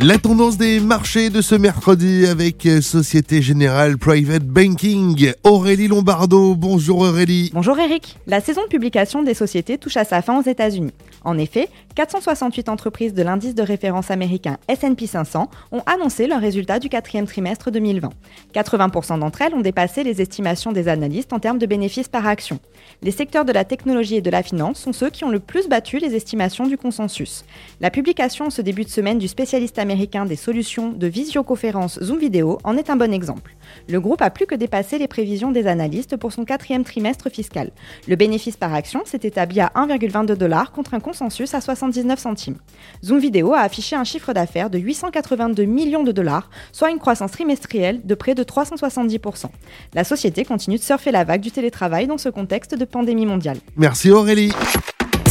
La tendance des marchés de ce mercredi avec euh, Société Générale Private Banking. Aurélie Lombardo, bonjour Aurélie. Bonjour Eric. La saison de publication des sociétés touche à sa fin aux États-Unis. En effet, 468 entreprises de l'indice de référence américain SP 500 ont annoncé leurs résultats du quatrième trimestre 2020. 80% d'entre elles ont dépassé les estimations des analystes en termes de bénéfices par action. Les secteurs de la technologie et de la finance sont ceux qui ont le plus battu les estimations du consensus. La publication ce début de semaine du spécialiste américain américain des solutions de visioconférence Zoom Vidéo en est un bon exemple. Le groupe a plus que dépassé les prévisions des analystes pour son quatrième trimestre fiscal. Le bénéfice par action s'est établi à 1,22 dollars contre un consensus à 79 centimes. Zoom Vidéo a affiché un chiffre d'affaires de 882 millions de dollars, soit une croissance trimestrielle de près de 370%. La société continue de surfer la vague du télétravail dans ce contexte de pandémie mondiale. Merci Aurélie.